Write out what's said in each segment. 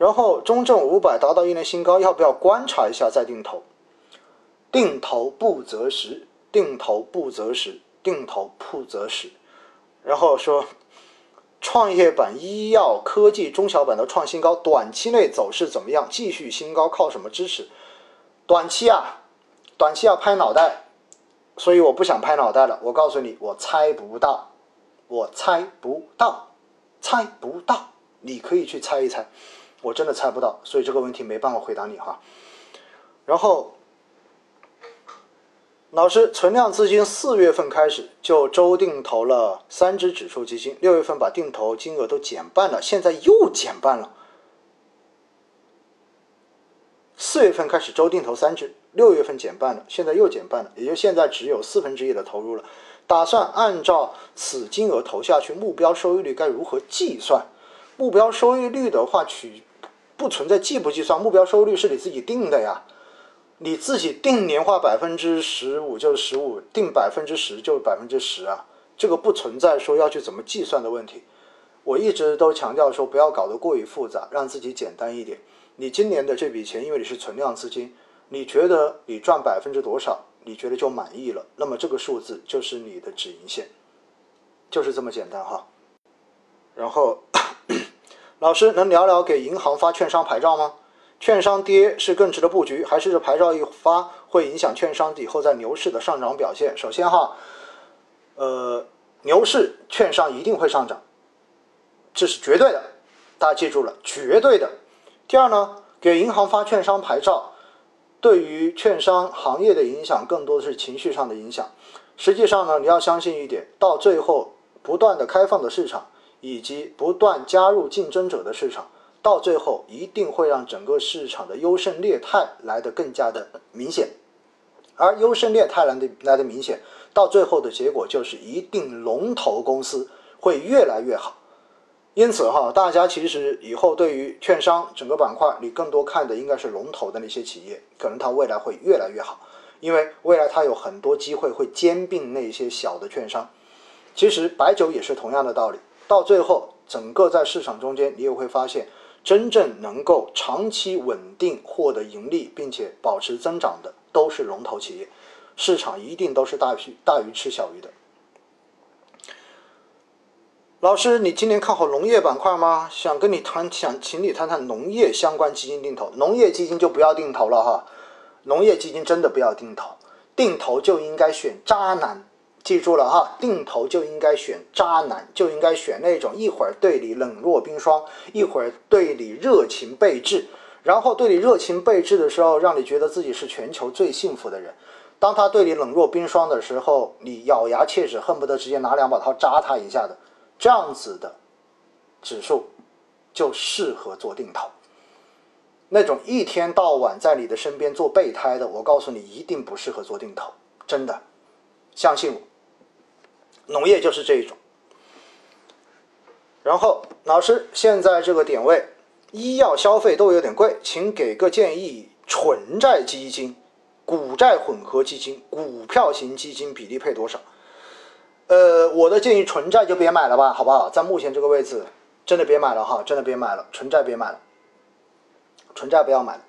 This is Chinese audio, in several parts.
然后中证五百达到一年新高，要不要观察一下再定投？定投不择时，定投不择时，定投不择时。然后说，创业板、医药、科技、中小板的创新高，短期内走势怎么样？继续新高，靠什么支持？短期啊，短期要拍脑袋，所以我不想拍脑袋了。我告诉你，我猜不到，我猜不到，猜不到。你可以去猜一猜，我真的猜不到，所以这个问题没办法回答你哈。然后。老师，存量资金四月份开始就周定投了三只指数基金，六月份把定投金额都减半了，现在又减半了。四月份开始周定投三只，六月份减半了，现在又减半了，也就现在只有四分之一的投入了。打算按照此金额投下去，目标收益率该如何计算？目标收益率的话，取不存在计不计算，目标收益率是你自己定的呀。你自己定年化百分之十五就是十五，定百分之十就是百分之十啊，这个不存在说要去怎么计算的问题。我一直都强调说不要搞得过于复杂，让自己简单一点。你今年的这笔钱，因为你是存量资金，你觉得你赚百分之多少，你觉得就满意了，那么这个数字就是你的止盈线，就是这么简单哈。然后，老师能聊聊给银行发券商牌照吗？券商跌是更值得布局，还是这牌照一发会影响券商以后在牛市的上涨表现？首先哈，呃，牛市券商一定会上涨，这是绝对的，大家记住了，绝对的。第二呢，给银行发券商牌照，对于券商行业的影响更多的是情绪上的影响。实际上呢，你要相信一点，到最后不断的开放的市场，以及不断加入竞争者的市场。到最后一定会让整个市场的优胜劣汰来得更加的明显，而优胜劣汰来的来的明显，到最后的结果就是一定龙头公司会越来越好。因此哈，大家其实以后对于券商整个板块，你更多看的应该是龙头的那些企业，可能它未来会越来越好，因为未来它有很多机会会兼并那些小的券商。其实白酒也是同样的道理，到最后整个在市场中间，你也会发现。真正能够长期稳定获得盈利，并且保持增长的，都是龙头企业，市场一定都是大鱼大鱼吃小鱼的。老师，你今年看好农业板块吗？想跟你谈，想请你谈谈农业相关基金定投。农业基金就不要定投了哈，农业基金真的不要定投，定投就应该选渣男。记住了哈，定投就应该选渣男，就应该选那种一会儿对你冷若冰霜，一会儿对你热情备至，然后对你热情备至的时候，让你觉得自己是全球最幸福的人。当他对你冷若冰霜的时候，你咬牙切齿，恨不得直接拿两把刀扎他一下的，这样子的指数就适合做定投。那种一天到晚在你的身边做备胎的，我告诉你，一定不适合做定投，真的，相信我。农业就是这一种，然后老师现在这个点位，医药消费都有点贵，请给个建议：纯债基金、股债混合基金、股票型基金比例配多少？呃，我的建议纯债就别买了吧，好不好？在目前这个位置，真的别买了哈，真的别买了，纯债别买了，纯债不要买了。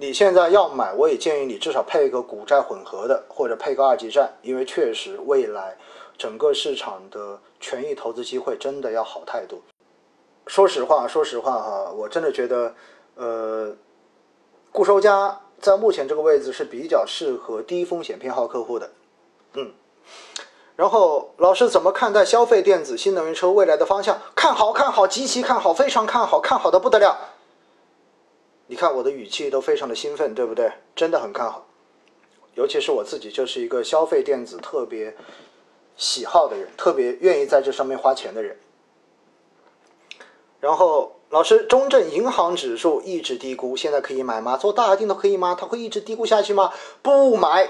你现在要买，我也建议你至少配一个股债混合的，或者配个二级债，因为确实未来。整个市场的权益投资机会真的要好太多。说实话，说实话哈，我真的觉得，呃，固收加在目前这个位置是比较适合低风险偏好客户的。嗯，然后老师怎么看待消费电子、新能源车未来的方向？看好，看好，极其看好，非常看好，看好的不得了。你看我的语气都非常的兴奋，对不对？真的很看好，尤其是我自己就是一个消费电子特别。喜好的人，特别愿意在这上面花钱的人。然后，老师，中证银行指数一直低估，现在可以买吗？做大定投可以吗？它会一直低估下去吗？不买。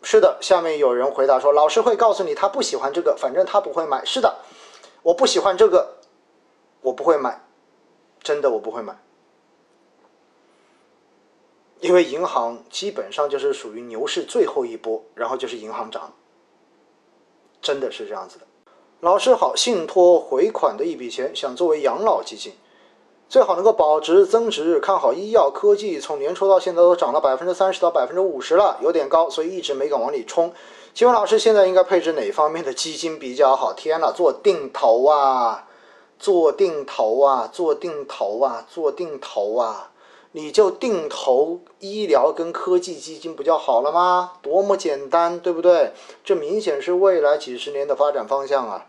是的，下面有人回答说，老师会告诉你他不喜欢这个，反正他不会买。是的，我不喜欢这个，我不会买，真的我不会买，因为银行基本上就是属于牛市最后一波，然后就是银行涨。真的是这样子的，老师好，信托回款的一笔钱想作为养老基金，最好能够保值增值，看好医药科技，从年初到现在都涨了百分之三十到百分之五十了，有点高，所以一直没敢往里冲。请问老师，现在应该配置哪方面的基金比较好？天哪，做定投啊，做定投啊，做定投啊，做定投啊，你就定投医疗跟科技基金不就好了吗？多么简单，对不对？这明显是未来几十年的发展方向啊。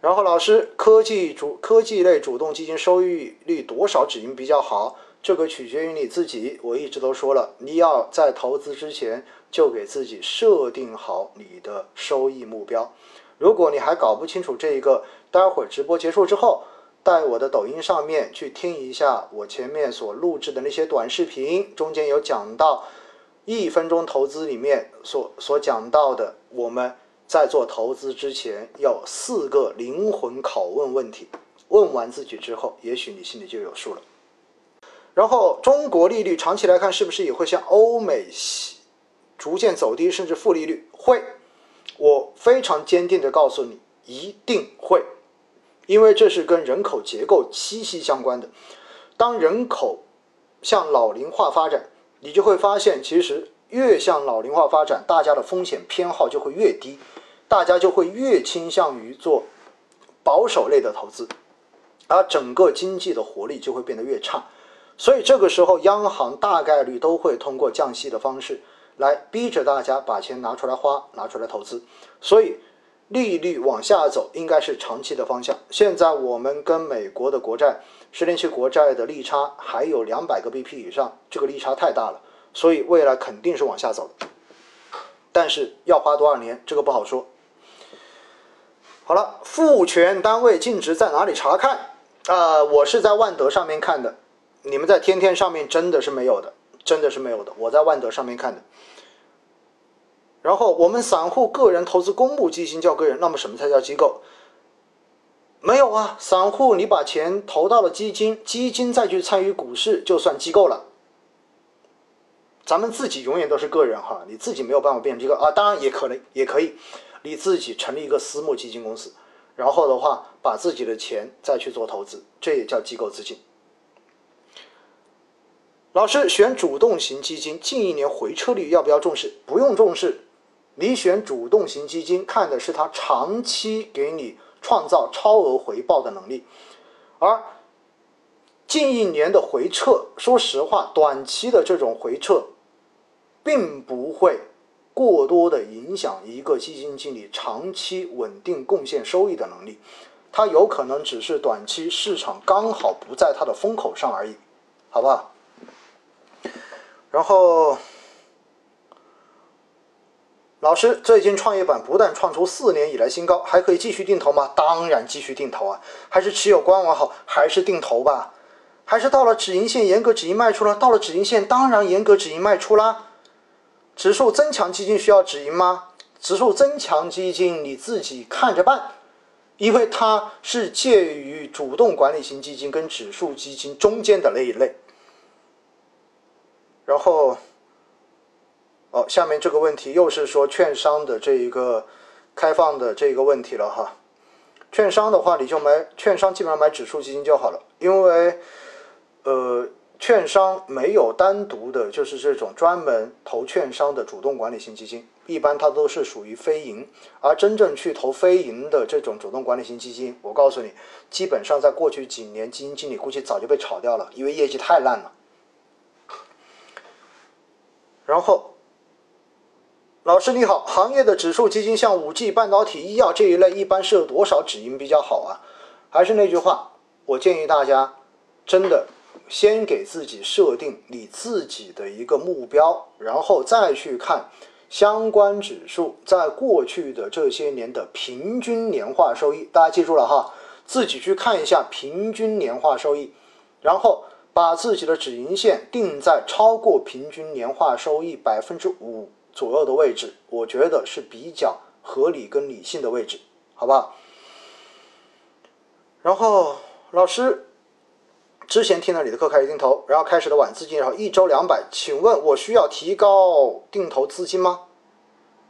然后老师，科技主科技类主动基金收益率多少止盈比较好？这个取决于你自己。我一直都说了，你要在投资之前就给自己设定好你的收益目标。如果你还搞不清楚这一个，待会儿直播结束之后，在我的抖音上面去听一下我前面所录制的那些短视频，中间有讲到一分钟投资里面所所讲到的我们。在做投资之前，要四个灵魂拷问问题，问完自己之后，也许你心里就有数了。然后，中国利率长期来看是不是也会像欧美逐渐走低，甚至负利率？会，我非常坚定的告诉你，一定会，因为这是跟人口结构息息相关的。当人口向老龄化发展，你就会发现，其实越向老龄化发展，大家的风险偏好就会越低。大家就会越倾向于做保守类的投资，而整个经济的活力就会变得越差。所以这个时候，央行大概率都会通过降息的方式来逼着大家把钱拿出来花，拿出来投资。所以利率往下走应该是长期的方向。现在我们跟美国的国债十年期国债的利差还有两百个 BP 以上，这个利差太大了，所以未来肯定是往下走的。但是要花多少年，这个不好说。好了，复权单位净值在哪里查看？啊，我是在万德上面看的，你们在天天上面真的是没有的，真的是没有的。我在万德上面看的。然后我们散户个人投资公募基金叫个人，那么什么才叫机构？没有啊，散户你把钱投到了基金，基金再去参与股市就算机构了。咱们自己永远都是个人哈，你自己没有办法变成机构啊，当然也可能也可以。你自己成立一个私募基金公司，然后的话把自己的钱再去做投资，这也叫机构资金。老师选主动型基金，近一年回撤率要不要重视？不用重视。你选主动型基金，看的是它长期给你创造超额回报的能力，而近一年的回撤，说实话，短期的这种回撤，并不会。过多的影响一个基金经理长期稳定贡献收益的能力，它有可能只是短期市场刚好不在它的风口上而已，好不好？然后，老师，最近创业板不但创出四年以来新高，还可以继续定投吗？当然继续定投啊，还是持有观望好，还是定投吧？还是到了止盈线严格止盈卖出了？到了止盈线当然严格止盈卖出啦。指数增强基金需要止盈吗？指数增强基金你自己看着办，因为它是介于主动管理型基金跟指数基金中间的那一类。然后，哦，下面这个问题又是说券商的这一个开放的这个问题了哈。券商的话，你就买券商，基本上买指数基金就好了，因为，呃。券商没有单独的，就是这种专门投券商的主动管理型基金，一般它都是属于非银。而真正去投非银的这种主动管理型基金，我告诉你，基本上在过去几年，基金经理估计早就被炒掉了，因为业绩太烂了。然后，老师你好，行业的指数基金像五 G、半导体、医药这一类，一般设多少止盈比较好啊？还是那句话，我建议大家真的。先给自己设定你自己的一个目标，然后再去看相关指数在过去的这些年的平均年化收益。大家记住了哈，自己去看一下平均年化收益，然后把自己的止盈线定在超过平均年化收益百分之五左右的位置，我觉得是比较合理跟理性的位置，好不好？然后老师。之前听了你的课开始定投，然后开始的晚资金，然后一周两百，请问我需要提高定投资金吗？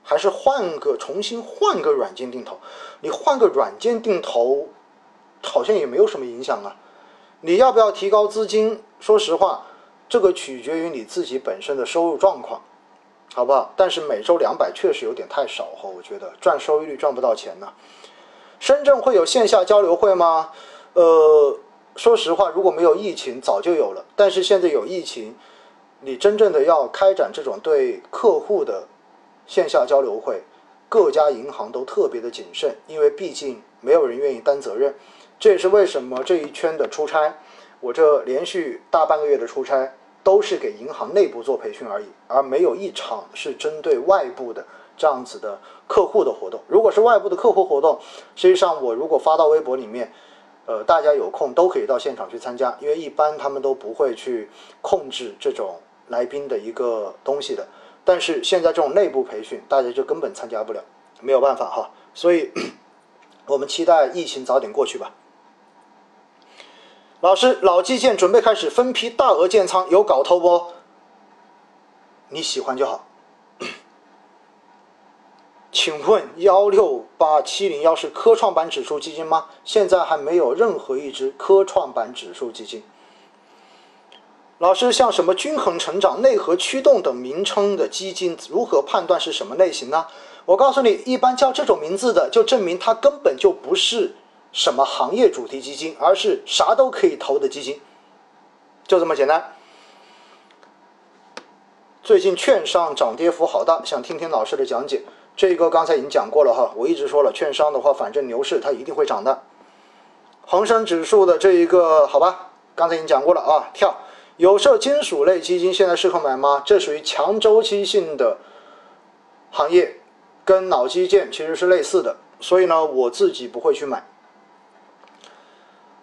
还是换个重新换个软件定投？你换个软件定投，好像也没有什么影响啊。你要不要提高资金？说实话，这个取决于你自己本身的收入状况，好不好？但是每周两百确实有点太少哈，我觉得赚收益率赚不到钱呢。深圳会有线下交流会吗？呃，说实话，如果没有疫情，早就有了。但是现在有疫情，你真正的要开展这种对客户的线下交流会，各家银行都特别的谨慎，因为毕竟没有人愿意担责任。这也是为什么这一圈的出差，我这连续大半个月的出差，都是给银行内部做培训而已，而没有一场是针对外部的这样子的客户的活动。如果是外部的客户活动，实际上我如果发到微博里面，呃，大家有空都可以到现场去参加，因为一般他们都不会去控制这种来宾的一个东西的。但是现在这种内部培训，大家就根本参加不了，没有办法哈。所以，我们期待疫情早点过去吧。老师，老基建准备开始分批大额建仓，有搞头不？你喜欢就好。请问幺六八七零幺是科创板指数基金吗？现在还没有任何一只科创板指数基金。老师，像什么均衡成长、内核驱动等名称的基金，如何判断是什么类型呢？我告诉你，一般叫这种名字的，就证明它根本就不是。什么行业主题基金，而是啥都可以投的基金，就这么简单。最近券商涨跌幅好大，想听听老师的讲解。这个刚才已经讲过了哈，我一直说了，券商的话，反正牛市它一定会涨的。恒生指数的这一个好吧，刚才已经讲过了啊。跳有色金属类基金现在适合买吗？这属于强周期性的行业，跟脑基建其实是类似的，所以呢，我自己不会去买。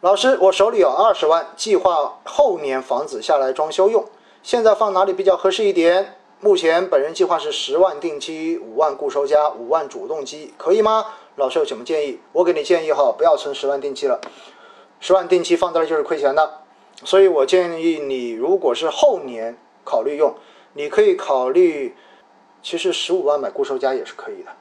老师，我手里有二十万，计划后年房子下来装修用，现在放哪里比较合适一点？目前本人计划是十万定期，五万固收加五万主动基，可以吗？老师有什么建议？我给你建议哈，不要存十万定期了，十万定期放在那就是亏钱的，所以我建议你，如果是后年考虑用，你可以考虑，其实十五万买固收加也是可以的。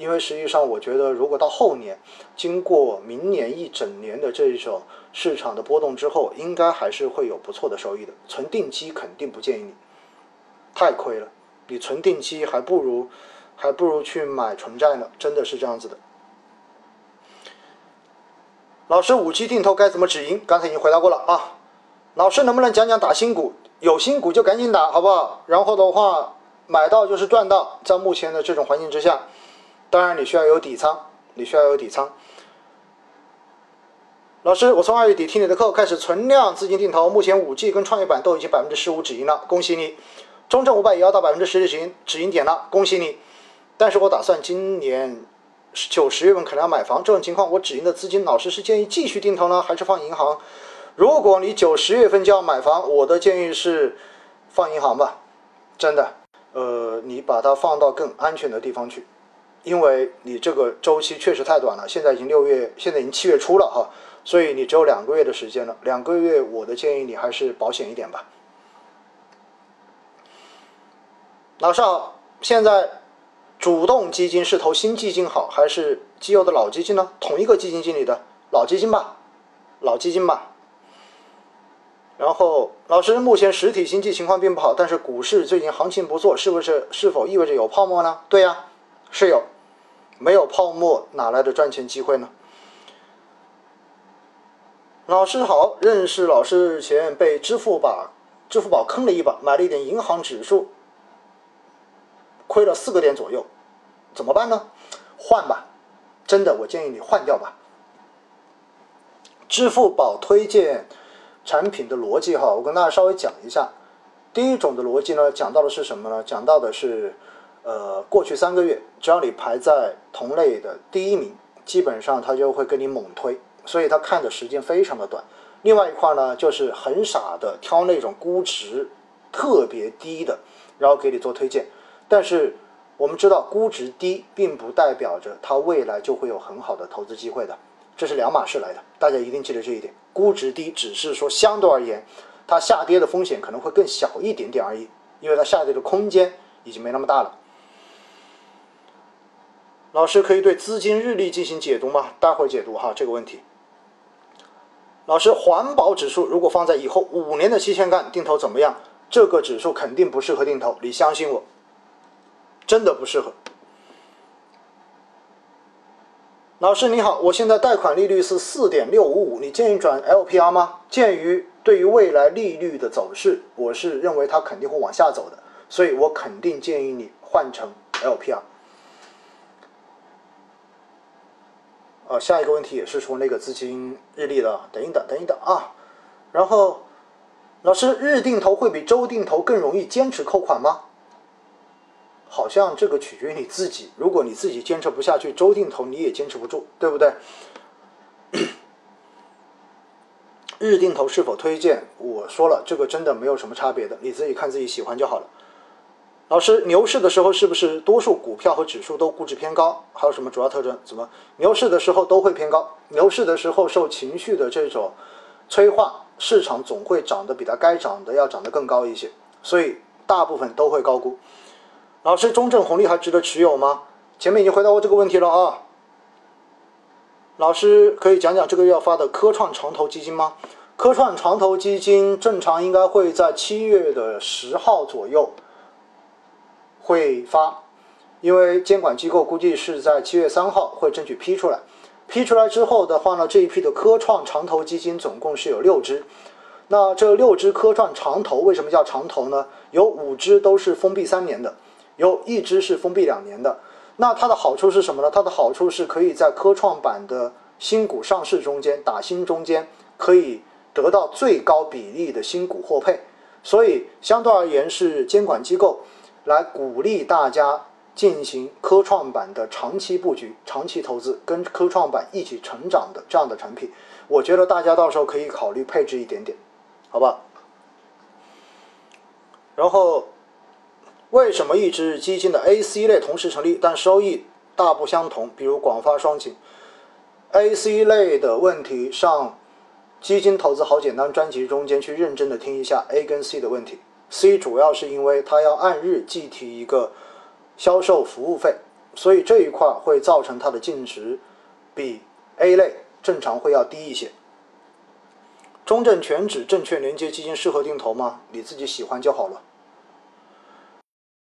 因为实际上，我觉得如果到后年，经过明年一整年的这种市场的波动之后，应该还是会有不错的收益的。存定期肯定不建议你，太亏了。你存定期还不如还不如去买纯债呢，真的是这样子的。老师，五 G 定投该怎么止盈？刚才已经回答过了啊。老师能不能讲讲打新股？有新股就赶紧打，好不好？然后的话，买到就是赚到，在目前的这种环境之下。当然，你需要有底仓，你需要有底仓。老师，我从二月底听你的课开始存量资金定投，目前五 G 跟创业板都已经百分之十五止盈了，恭喜你。中证五百也要到百分之十的止盈止盈点了，恭喜你。但是我打算今年九十月份可能要买房，这种情况我止盈的资金，老师是建议继续定投呢，还是放银行？如果你九十月份就要买房，我的建议是放银行吧，真的。呃，你把它放到更安全的地方去。因为你这个周期确实太短了，现在已经六月，现在已经七月初了哈，所以你只有两个月的时间了。两个月，我的建议你还是保险一点吧。老师好，现在主动基金是投新基金好，还是基友的老基金呢？同一个基金经理的老基金吧，老基金吧。然后，老师，目前实体经济情况并不好，但是股市最近行情不错，是不是？是否意味着有泡沫呢？对呀。是有，没有泡沫哪来的赚钱机会呢？老师好，认识老师前被支付宝支付宝坑了一把，买了一点银行指数，亏了四个点左右，怎么办呢？换吧，真的，我建议你换掉吧。支付宝推荐产品的逻辑哈，我跟大家稍微讲一下。第一种的逻辑呢，讲到的是什么呢？讲到的是。呃，过去三个月，只要你排在同类的第一名，基本上他就会跟你猛推，所以他看的时间非常的短。另外一块呢，就是很傻的挑那种估值特别低的，然后给你做推荐。但是我们知道，估值低并不代表着它未来就会有很好的投资机会的，这是两码事来的。大家一定记得这一点，估值低只是说相对而言，它下跌的风险可能会更小一点点而已，因为它下跌的空间已经没那么大了。老师可以对资金日历进行解读吗？待会儿解读哈这个问题。老师，环保指数如果放在以后五年的期限干定投怎么样？这个指数肯定不适合定投，你相信我，真的不适合。老师你好，我现在贷款利率是四点六五五，你建议转 LPR 吗？鉴于对于未来利率的走势，我是认为它肯定会往下走的，所以我肯定建议你换成 LPR。呃，下一个问题也是说那个资金日历的，等一等，等一等啊。然后，老师，日定投会比周定投更容易坚持扣款吗？好像这个取决于你自己。如果你自己坚持不下去，周定投你也坚持不住，对不对？日定投是否推荐？我说了，这个真的没有什么差别的，你自己看自己喜欢就好了。老师，牛市的时候是不是多数股票和指数都估值偏高？还有什么主要特征？怎么牛市的时候都会偏高？牛市的时候受情绪的这种催化，市场总会涨得比它该涨的要涨得更高一些，所以大部分都会高估。老师，中证红利还值得持有吗？前面已经回答过这个问题了啊。老师可以讲讲这个月要发的科创长投基金吗？科创长投基金正常应该会在七月的十号左右。会发，因为监管机构估计是在七月三号会争取批出来。批出来之后的话呢，这一批的科创长投基金总共是有六只。那这六只科创长投为什么叫长投呢？有五只都是封闭三年的，有一只是封闭两年的。那它的好处是什么呢？它的好处是可以在科创板的新股上市中间打新中间，可以得到最高比例的新股获配。所以相对而言是监管机构。来鼓励大家进行科创板的长期布局、长期投资，跟科创板一起成长的这样的产品，我觉得大家到时候可以考虑配置一点点，好吧？然后，为什么一只基金的 A、C 类同时成立，但收益大不相同？比如广发双擎，A、C 类的问题上，基金投资好简单专辑中间去认真的听一下 A 跟 C 的问题。C 主要是因为它要按日计提一个销售服务费，所以这一块会造成它的净值比 A 类正常会要低一些。中证全指证券连接基金适合定投吗？你自己喜欢就好了。